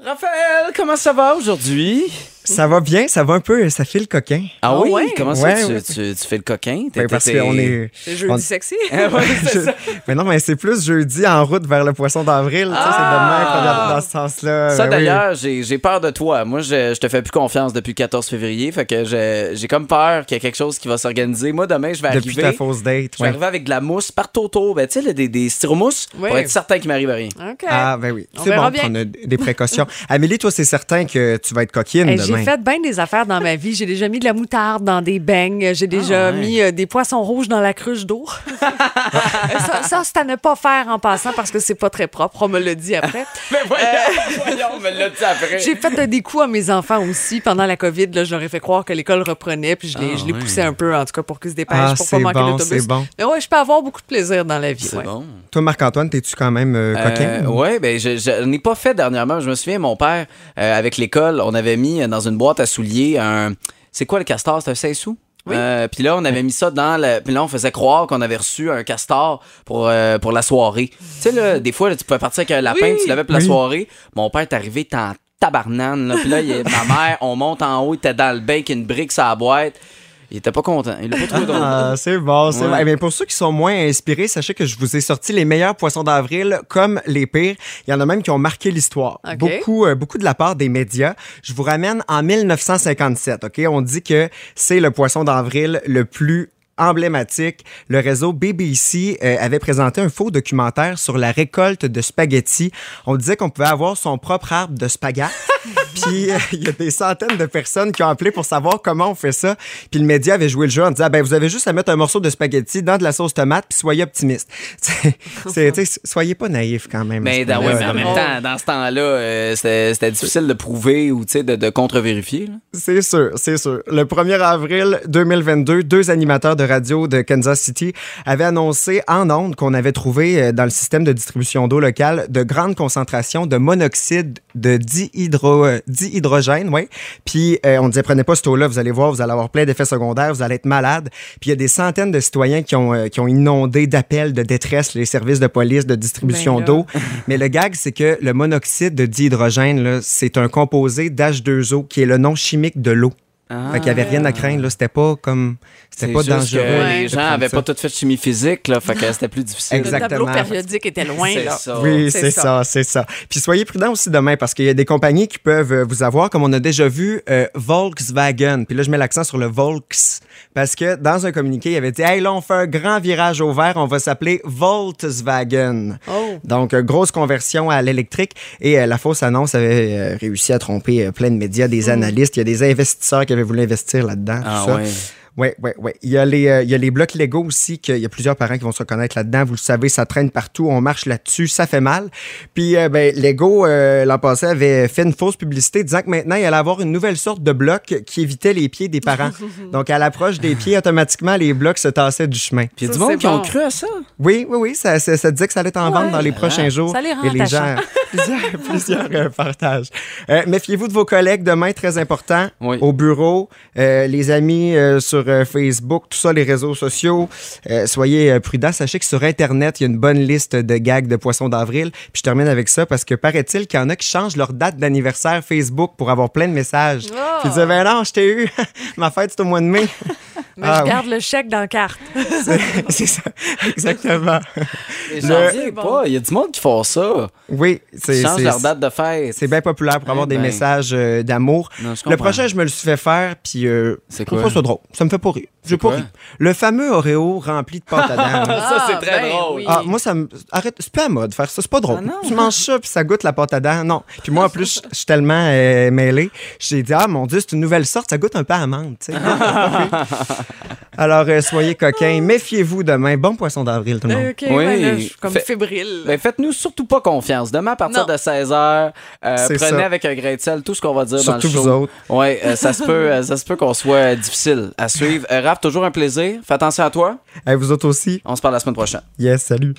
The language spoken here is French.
Raphaël, comment ça va aujourd'hui? Ça va bien, ça va un peu, ça fait le coquin. Ah, Ah oui? ouais? Comment ça, Ouais, tu, ouais. tu- tu fais le coquin? Ben, parce qu'on est. C'est jeudi On- sexy. Ça. Mais non, mais c'est plus jeudi en route vers le poisson d'avril. Ah! C'est dans, dans ce sens-là. Ça, Ben oui. d'ailleurs, j'ai j'ai peur de toi. Moi, je, je te fais plus confiance depuis le 14 février. Fait que je- j'ai comme peur qu'il y ait quelque chose qui va s'organiser. Moi, demain, je vais Depuis arriver. ta fausse date. Je vais ouais. arriver avec de la mousse partout autour. Ben, tu sais, des, des styromousses Oui. pour être certain qu'il m'arrive rien. OK. Ah, ben oui. On C'est bon, bien. prendre des précautions. Amélie, toi, c'est certain que tu vas être coquine demain. J'ai fait bien des affaires dans ma vie. J'ai déjà mis de la moutarde dans des beignes. J'ai déjà Ah, ouais. mis euh, des poissons rouges dans la cruche d'eau. ça, ça, c'est à ne pas faire en passant parce que c'est pas très propre. On me l'a dit après. Mais voyons, voyons, on me l'a dit après. J'ai fait euh, des coups à mes enfants aussi pendant la COVID. Là, je leur ai fait croire que l'école reprenait, puis je les, Ah, je les poussais un peu, en tout cas, pour qu'ils se dépêchent, Ah, pour c'est pas manquer bon, l'autobus. c'est bon. Mais ouais, je peux avoir beaucoup de plaisir dans la vie. C'est ouais. bon. Toi, Marc-Antoine, t'es-tu quand même euh, coquin? oui, ben je, je n'ai pas fait dernièrement. Je me souviens, mon père, euh, avec l'école, on avait mis euh, dans une boîte à souliers un. C'est quoi le castor? C'est un 16 sous? Oui. Euh, puis là, on avait mis ça dans le. Puis là, on faisait croire qu'on avait reçu un castor pour, euh, pour la soirée. Tu sais, là, des fois, là, tu pouvais partir avec un lapin, Oui. tu l'avais pour la Oui. soirée. Mon père est arrivé, t'es en tabarnane. Là. Puis là, il y a- ma mère, on monte en haut, il était dans le bain avec une brique sur la boîte. Il était pas content. Il l'a pas trouvé drôle. Ah, c'est bon, c'est Ouais. bon. Eh bien, pour ceux qui sont moins inspirés, sachez que je vous ai sorti les meilleurs poissons d'avril comme les pires. Il y en a même qui ont marqué l'histoire. OK. Beaucoup, euh, beaucoup de la part des médias. Je vous ramène en 1957. Ok, on dit que c'est le poisson d'avril le plus emblématique. Le réseau BBC euh, avait présenté un faux documentaire sur la récolte de spaghettis. On disait qu'on pouvait avoir son propre arbre de spaghetti. Puis euh, il y a des centaines de personnes qui ont appelé pour savoir comment on fait ça. Puis le média avait joué le jeu en disant ben vous avez juste à mettre un morceau de spaghetti dans de la sauce tomate puis soyez optimiste. C'est- soyez pas naïf quand même. Mais, dans, ouais, mais en même temps, dans ce temps-là, euh, c'était difficile de prouver ou tu sais, de, de contre-vérifier. C'est sûr, c'est sûr. Le 1er avril 2022, deux animateurs de radio de Kansas City avaient annoncé en ondes qu'on avait trouvé euh, dans le système de distribution d'eau locale de grandes concentrations de monoxyde de dihydro, euh, dihydrogène, ouais. Puis euh, on disait prenez pas cette eau-là, vous allez voir, vous allez avoir plein d'effets secondaires, vous allez être malade. Puis il y a des centaines de citoyens qui ont euh, qui ont inondé d'appels de détresse les services de police de distribution Ben d'eau. Mais le gag, c'est que le monoxyde de dihydrogène, c'est un composé d'H2O qui est le nom chimique de l'eau. Fait qu'il n'y avait rien à craindre, là. C'était pas comme. C'était C'est pas juste dangereux. que les gens prendre avaient ça. pas tout fait de chimie physique, là, fait que c'était plus difficile. Exact. Le tableau Exactement. périodique était loin, C'est là. ça. Oui, C'est ça. ça, c'est ça. Puis soyez prudents aussi demain parce qu'il y a des compagnies qui peuvent euh, vous avoir, comme on a déjà vu, euh, Volkswagen. Puis là, je mets l'accent sur le Volks parce que dans un communiqué, il avait dit Hey, là, on fait un grand virage au vert, on va s'appeler Volkswagen. Oh. Donc, euh, grosse conversion à l'électrique. Et euh, la fausse annonce avait euh, réussi à tromper euh, plein de médias, des analystes. Il y a des investisseurs qui avaient voulu investir là-dedans. Ah tout ça. ouais. Oui, oui, oui. Il y a les, euh, il y a les blocs Lego aussi, qu'il y a plusieurs parents qui vont se reconnaître là-dedans. Vous le savez, ça traîne partout, on marche là-dessus, ça fait mal. Puis, euh, ben, Lego, euh, l'an passé, avait fait une fausse publicité disant que maintenant, il allait avoir une nouvelle sorte de bloc qui évitait les pieds des parents. Donc, à l'approche des pieds, automatiquement, les blocs se tassaient du chemin. Puis il y a du Ça, monde qui ont cru à ça. Oui, oui, oui, ça, ça, ça disait que ça allait être en vente dans les prochains jours. Ça les rend Et les gens, plusieurs, plusieurs euh, partages. Euh, Méfiez-vous de vos collègues demain, très important. Oui. Au bureau, euh, les amis euh, sur Facebook, tout ça, les réseaux sociaux. Euh, soyez euh, prudents. Sachez que sur Internet, il y a une bonne liste de gags de poissons d'avril. Puis je termine avec ça parce que paraît-il qu'il y en a qui changent leur date d'anniversaire Facebook pour avoir plein de messages. Oh. Puis ils disaient, ben non, je t'ai eu. Ma fête, c'est au mois de mai. Mais Ah, je garde le chèque dans la carte. C'est- ça. Exactement. Mais Le- J'en reviens pas. Il y a du monde qui font ça. Oui, Ils c'est changent c'est- leur date de fête. C'est bien populaire pour avoir Eh des ben. messages euh, d'amour. Je Le prochain, je me le suis fait faire, puis euh, C'est je trouve quoi? pas ça drôle. Ça me fait pas rire. J'ai pas. Le fameux Oreo rempli de pâte à dents. là. Ça, c'est très ben drôle. oui. Ah, moi, ça me. Arrête, c'est pas à mode de faire ça, c'est pas drôle. Ah tu manges ça, puis ça goûte la pâte à dents. Non. Puis moi, en plus, je suis tellement euh, mêlé. J'ai dit, ah mon Dieu, c'est une nouvelle sorte, ça goûte un peu à amande, tu sais. Alors, euh, soyez coquins. Méfiez-vous demain. Bon poisson d'avril, tout le monde. OK, Oui. là, je suis comme Fait- fébrile. Ben, faites-nous surtout pas confiance. Demain, à partir Non. de 16h, C'est prenez ça. avec un grain de sel tout ce qu'on va dire Surtout dans le vous show. autres. Ouais, euh, ça se peut, euh, ça se peut qu'on soit euh, difficile à suivre. Euh, Raph, toujours un plaisir. Fais attention à toi. Eh, vous autres aussi. On se parle la semaine prochaine. Yes, salut.